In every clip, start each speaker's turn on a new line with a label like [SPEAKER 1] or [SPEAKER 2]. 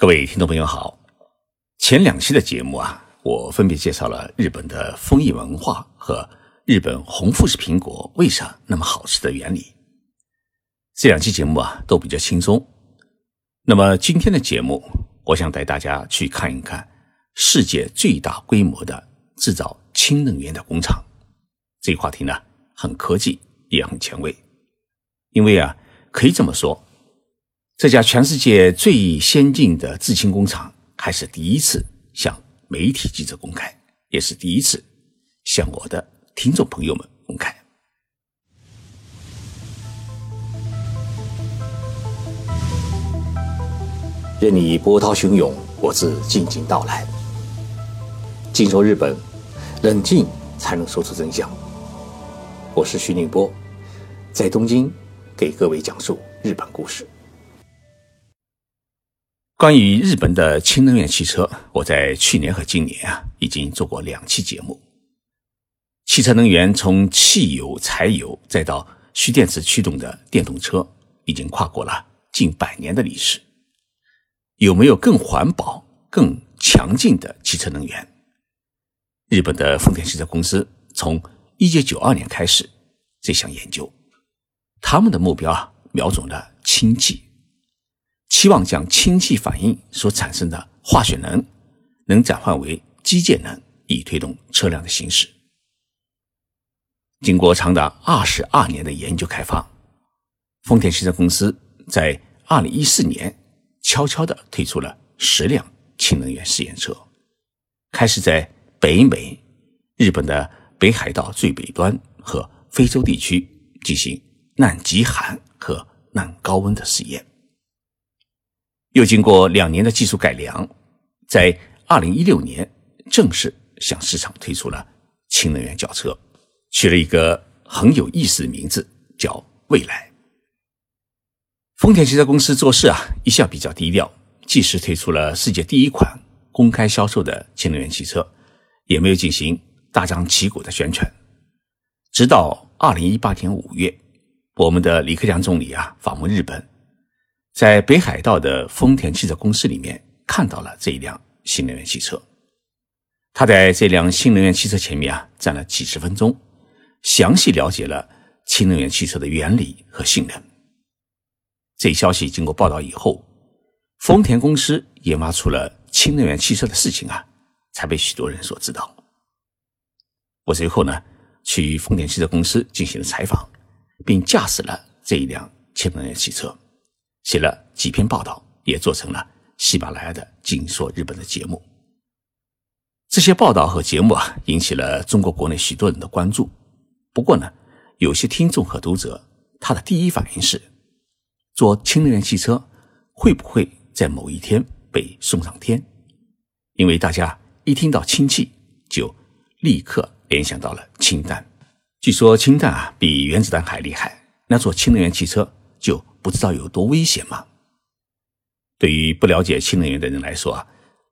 [SPEAKER 1] 各位听众朋友好，前两期的节目啊，我分别介绍了日本的丰益文化和日本红富士苹果为啥那么好吃的原理。这两期节目啊都比较轻松。那么今天的节目，我想带大家去看一看世界最大规模的制造氢能源的工厂。这个话题呢很科技也很前卫，因为啊可以这么说。这家全世界最先进的制氢工厂还是第一次向媒体记者公开，也是第一次向我的听众朋友们公开。任你波涛汹涌，我自静静到来。静说日本，冷静才能说出真相。我是徐宁波，在东京给各位讲述日本故事。关于日本的氢能源汽车，我在去年和今年啊，已经做过两期节目。汽车能源从汽油、柴油，再到蓄电池驱动的电动车，已经跨过了近百年的历史。有没有更环保、更强劲的汽车能源？日本的丰田汽车公司从一九九二年开始这项研究，他们的目标啊，瞄准了氢气。希望将氢气反应所产生的化学能，能转换为机械能，以推动车辆的行驶。经过长达二十二年的研究开发，丰田汽车公司在二零一四年悄悄地推出了十辆氢能源试验车，开始在北美、日本的北海道最北端和非洲地区进行耐极寒和耐高温的试验。又经过两年的技术改良，在二零一六年正式向市场推出了氢能源轿车，取了一个很有意思的名字，叫未来。丰田汽车公司做事啊，一向比较低调，即使推出了世界第一款公开销售的氢能源汽车，也没有进行大张旗鼓的宣传。直到二零一八年五月，我们的李克强总理啊访问日本。在北海道的丰田汽车公司里面看到了这一辆新能源汽车，他在这辆新能源汽车前面啊站了几十分钟，详细了解了氢能源汽车的原理和性能。这一消息经过报道以后，丰田公司研发出了氢能源汽车的事情啊，才被许多人所知道。我随后呢去丰田汽车公司进行了采访，并驾驶了这一辆氢能源汽车。写了几篇报道，也做成了喜马拉雅的《紧说日本》的节目。这些报道和节目啊，引起了中国国内许多人的关注。不过呢，有些听众和读者，他的第一反应是：做氢能源汽车会不会在某一天被送上天？因为大家一听到氢气，就立刻联想到了氢弹。据说氢弹啊比原子弹还厉害，那做氢能源汽车就。不知道有多危险吗？对于不了解氢能源的人来说啊，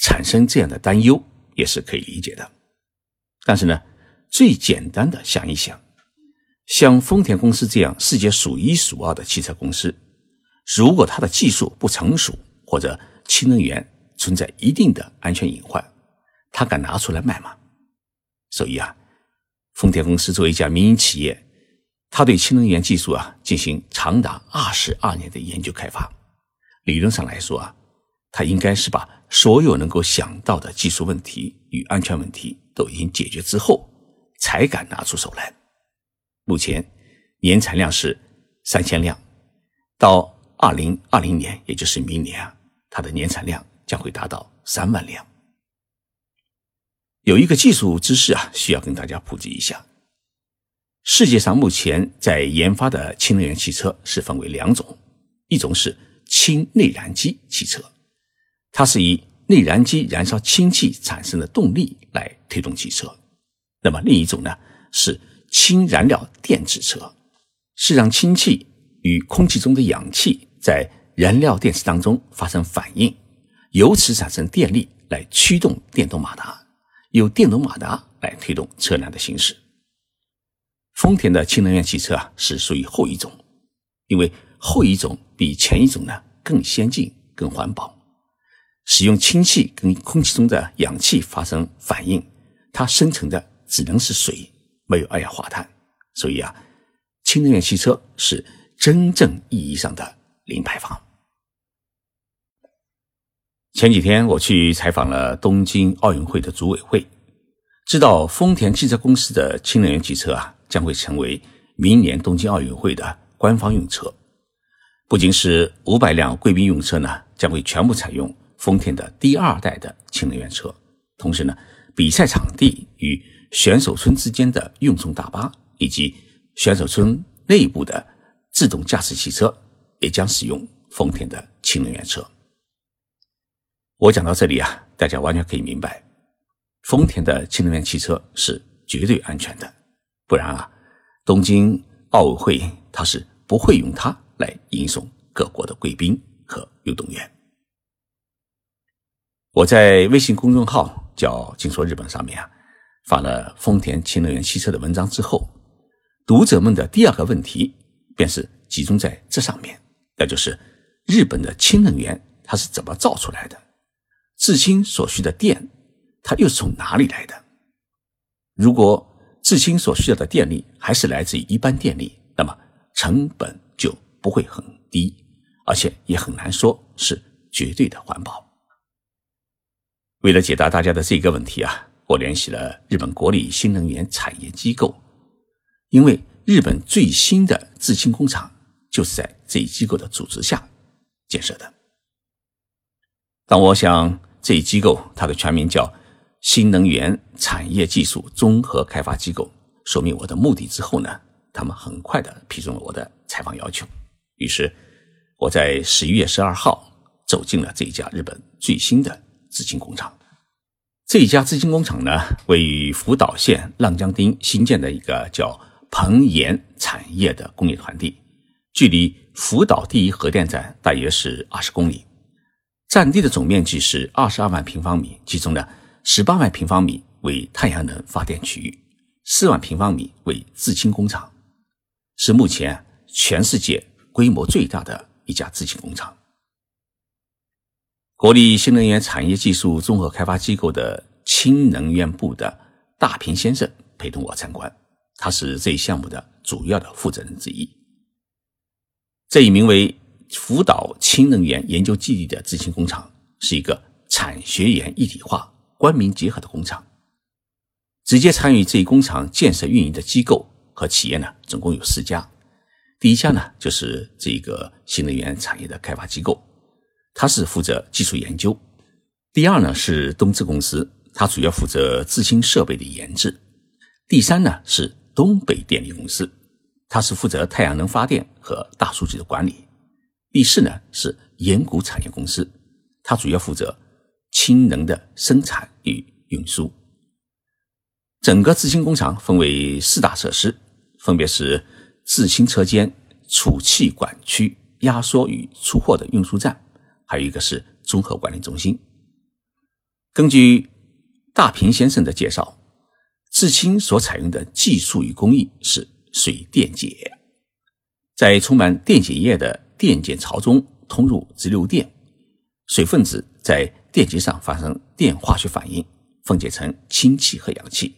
[SPEAKER 1] 产生这样的担忧也是可以理解的。但是呢，最简单的想一想，像丰田公司这样世界数一数二的汽车公司，如果它的技术不成熟，或者氢能源存在一定的安全隐患，它敢拿出来卖吗？所以啊，丰田公司作为一家民营企业。他对氢能源技术啊进行长达二十二年的研究开发，理论上来说啊，他应该是把所有能够想到的技术问题与安全问题都已经解决之后，才敢拿出手来。目前年产量是三千辆，到二零二零年，也就是明年啊，它的年产量将会达到三万辆。有一个技术知识啊，需要跟大家普及一下。世界上目前在研发的氢能源汽车是分为两种，一种是氢内燃机汽车，它是以内燃机燃烧氢气产生的动力来推动汽车；那么另一种呢是氢燃料电池车，是让氢气与空气中的氧气在燃料电池当中发生反应，由此产生电力来驱动电动马达，由电动马达来推动车辆的行驶。丰田的氢能源汽车啊，是属于后一种，因为后一种比前一种呢更先进、更环保。使用氢气跟空气中的氧气发生反应，它生成的只能是水，没有二氧化碳。所以啊，氢能源汽车是真正意义上的零排放。前几天我去采访了东京奥运会的组委会，知道丰田汽车公司的氢能源汽车啊将会成为明年东京奥运会的官方用车。不仅是五百辆贵宾用车呢，将会全部采用丰田的第二代的氢能源车。同时呢，比赛场地与选手村之间的运送大巴以及选手村内部的自动驾驶汽车也将使用丰田的氢能源车。我讲到这里啊，大家完全可以明白，丰田的氢能源汽车是绝对安全的。不然啊，东京奥委会他是不会用它来迎送各国的贵宾和运动员。我在微信公众号叫“静说日本”上面啊，发了丰田氢能源汽车的文章之后，读者们的第二个问题便是集中在这上面，那就是日本的氢能源它是怎么造出来的？制氢所需的电，它又是从哪里来的？如果制氢所需要的电力还是来自于一般电力，那么成本就不会很低，而且也很难说是绝对的环保。为了解答大家的这个问题啊，我联系了日本国立新能源产业机构，因为日本最新的制氢工厂就是在这一机构的组织下建设的。当我想。这一机构，它的全名叫新能源产业技术综合开发机构。说明我的目的之后呢，他们很快的批准了我的采访要求。于是，我在十一月十二号走进了这一家日本最新的制氢工厂。这一家制氢工厂呢，位于福岛县浪江町新建的一个叫鹏岩产业的工业团地，距离福岛第一核电站大约是二十公里。占地的总面积是二十二万平方米，其中呢，十八万平方米为太阳能发电区域，四万平方米为制氢工厂，是目前全世界规模最大的一家制氢工厂。国立新能源产业技术综合开发机构的氢能源部的大平先生陪同我参观，他是这一项目的主要的负责人之一。这一名为。福岛氢能源研究基地的制氢工厂是一个产学研一体化、官民结合的工厂。直接参与这一工厂建设运营的机构和企业呢，总共有四家。第一家呢，就是这个新能源产业的开发机构，它是负责技术研究。第二呢，是东芝公司，它主要负责制氢设备的研制。第三呢，是东北电力公司，它是负责太阳能发电和大数据的管理。第四呢是岩谷产业公司，它主要负责氢能的生产与运输。整个制氢工厂分为四大设施，分别是制氢车间、储气管区、压缩与出货的运输站，还有一个是综合管理中心。根据大平先生的介绍，制氢所采用的技术与工艺是水电解，在充满电解液的。电解槽中通入直流电，水分子在电极上发生电化学反应，分解成氢气和氧气。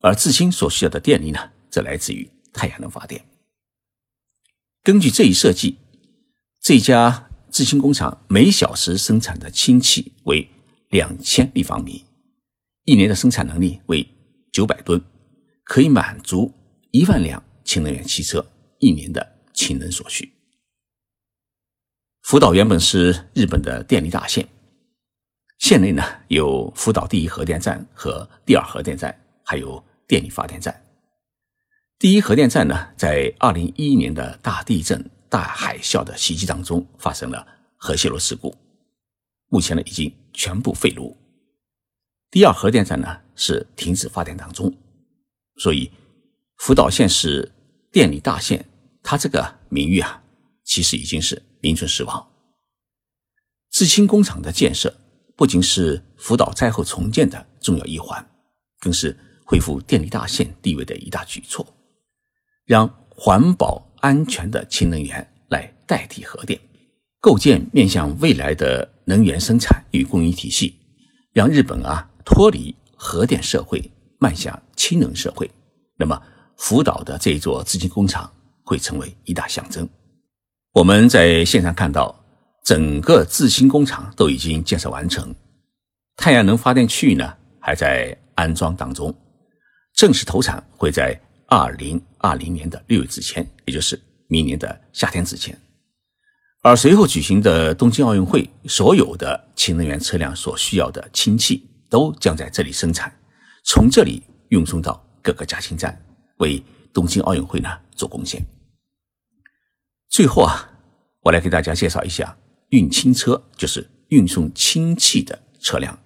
[SPEAKER 1] 而制氢所需要的电力呢，则来自于太阳能发电。根据这一设计，这家制氢工厂每小时生产的氢气为两千立方米，一年的生产能力为九百吨，可以满足一万辆氢能源汽车一年的氢能所需。福岛原本是日本的电力大县，县内呢有福岛第一核电站和第二核电站，还有电力发电站。第一核电站呢，在二零一一年的大地震、大海啸的袭击当中发生了核泄漏事故，目前呢已经全部废炉。第二核电站呢是停止发电当中，所以福岛县是电力大县，它这个名誉啊，其实已经是。名存实亡。制氢工厂的建设不仅是福岛灾后重建的重要一环，更是恢复电力大县地位的一大举措，让环保安全的氢能源来代替核电，构建面向未来的能源生产与供应体系，让日本啊脱离核电社会，迈向氢能社会。那么，福岛的这一座制氢工厂会成为一大象征。我们在线上看到，整个制氢工厂都已经建设完成，太阳能发电区域呢还在安装当中，正式投产会在二零二零年的六月之前，也就是明年的夏天之前。而随后举行的东京奥运会，所有的氢能源车辆所需要的氢气都将在这里生产，从这里运送到各个加氢站，为东京奥运会呢做贡献。最后啊，我来给大家介绍一下运氢车，就是运送氢气的车辆。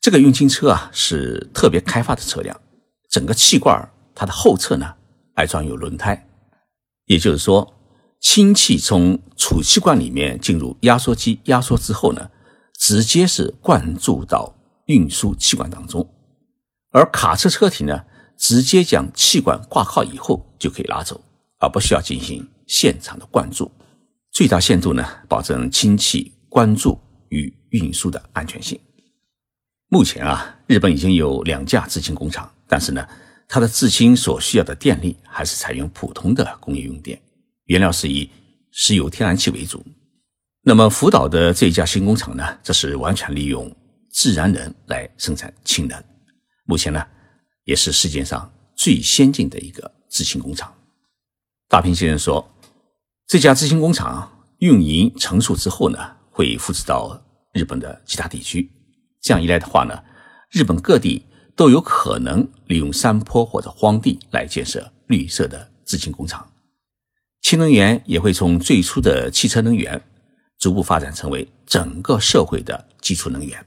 [SPEAKER 1] 这个运氢车啊是特别开发的车辆，整个气罐它的后侧呢还装有轮胎，也就是说。氢气从储气罐里面进入压缩机压缩之后呢，直接是灌注到运输气管当中，而卡车车体呢，直接将气管挂靠以后就可以拉走，而不需要进行现场的灌注，最大限度呢保证氢气灌注与运输的安全性。目前啊，日本已经有两架制氢工厂，但是呢，它的制氢所需要的电力还是采用普通的工业用电。原料是以石油、天然气为主。那么福岛的这一家新工厂呢，这是完全利用自然人来生产氢能。目前呢，也是世界上最先进的一个制氢工厂。大平先生说，这家制氢工厂运营成熟之后呢，会复制到日本的其他地区。这样一来的话呢，日本各地都有可能利用山坡或者荒地来建设绿色的制氢工厂。氢能源也会从最初的汽车能源，逐步发展成为整个社会的基础能源，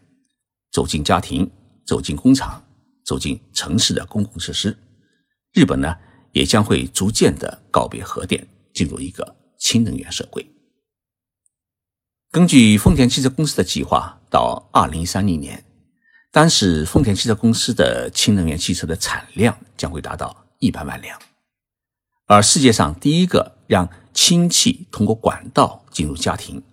[SPEAKER 1] 走进家庭，走进工厂，走进城市的公共设施。日本呢，也将会逐渐的告别核电，进入一个氢能源社会。根据丰田汽车公司的计划，到二零三零年，当时丰田汽车公司的氢能源汽车的产量将会达到一百万辆。而世界上第一个让氢气通过管道进入家庭，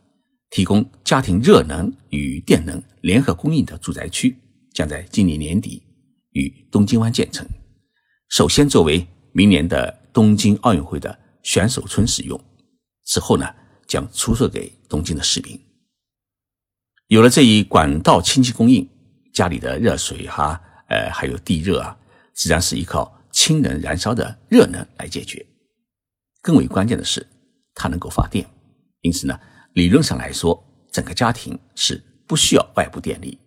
[SPEAKER 1] 提供家庭热能与电能联合供应的住宅区，将在今年年底与东京湾建成。首先作为明年的东京奥运会的选手村使用，之后呢将出售给东京的市民。有了这一管道氢气供应，家里的热水哈，呃，还有地热啊，自然是依靠。氢能燃烧的热能来解决，更为关键的是，它能够发电。因此呢，理论上来说，整个家庭是不需要外部电力，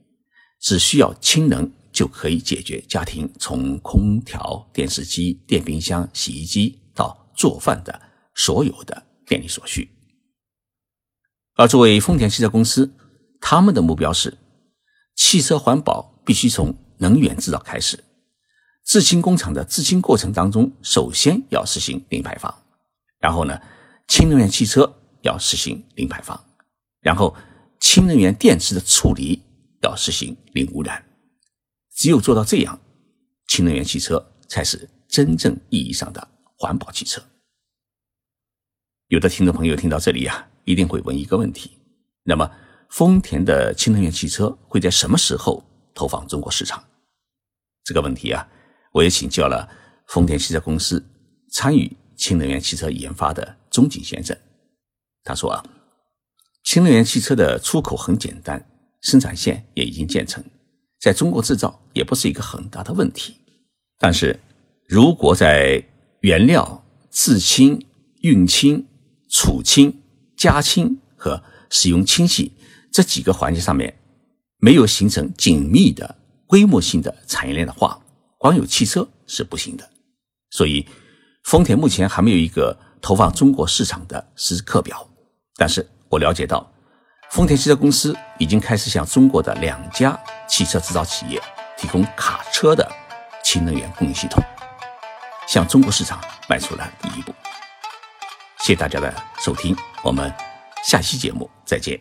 [SPEAKER 1] 只需要氢能就可以解决家庭从空调、电视机、电冰箱、洗衣机到做饭的所有的电力所需。而作为丰田汽车公司，他们的目标是，汽车环保必须从能源制造开始。制氢工厂的制氢过程当中，首先要实行零排放，然后呢，氢能源汽车要实行零排放，然后氢能源电池的处理要实行零污染。只有做到这样，氢能源汽车才是真正意义上的环保汽车。有的听众朋友听到这里呀，一定会问一个问题：那么丰田的氢能源汽车会在什么时候投放中国市场？这个问题啊。我也请教了丰田汽车公司参与氢能源汽车研发的钟景先生，他说啊，氢能源汽车的出口很简单，生产线也已经建成，在中国制造也不是一个很大的问题。但是，如果在原料、制氢、运氢、储氢、加氢和使用氢气这几个环节上面没有形成紧密的规模性的产业链的话，光有汽车是不行的，所以丰田目前还没有一个投放中国市场的时刻表。但是我了解到，丰田汽车公司已经开始向中国的两家汽车制造企业提供卡车的氢能源供应系统，向中国市场迈出了第一步。谢谢大家的收听，我们下期节目再见。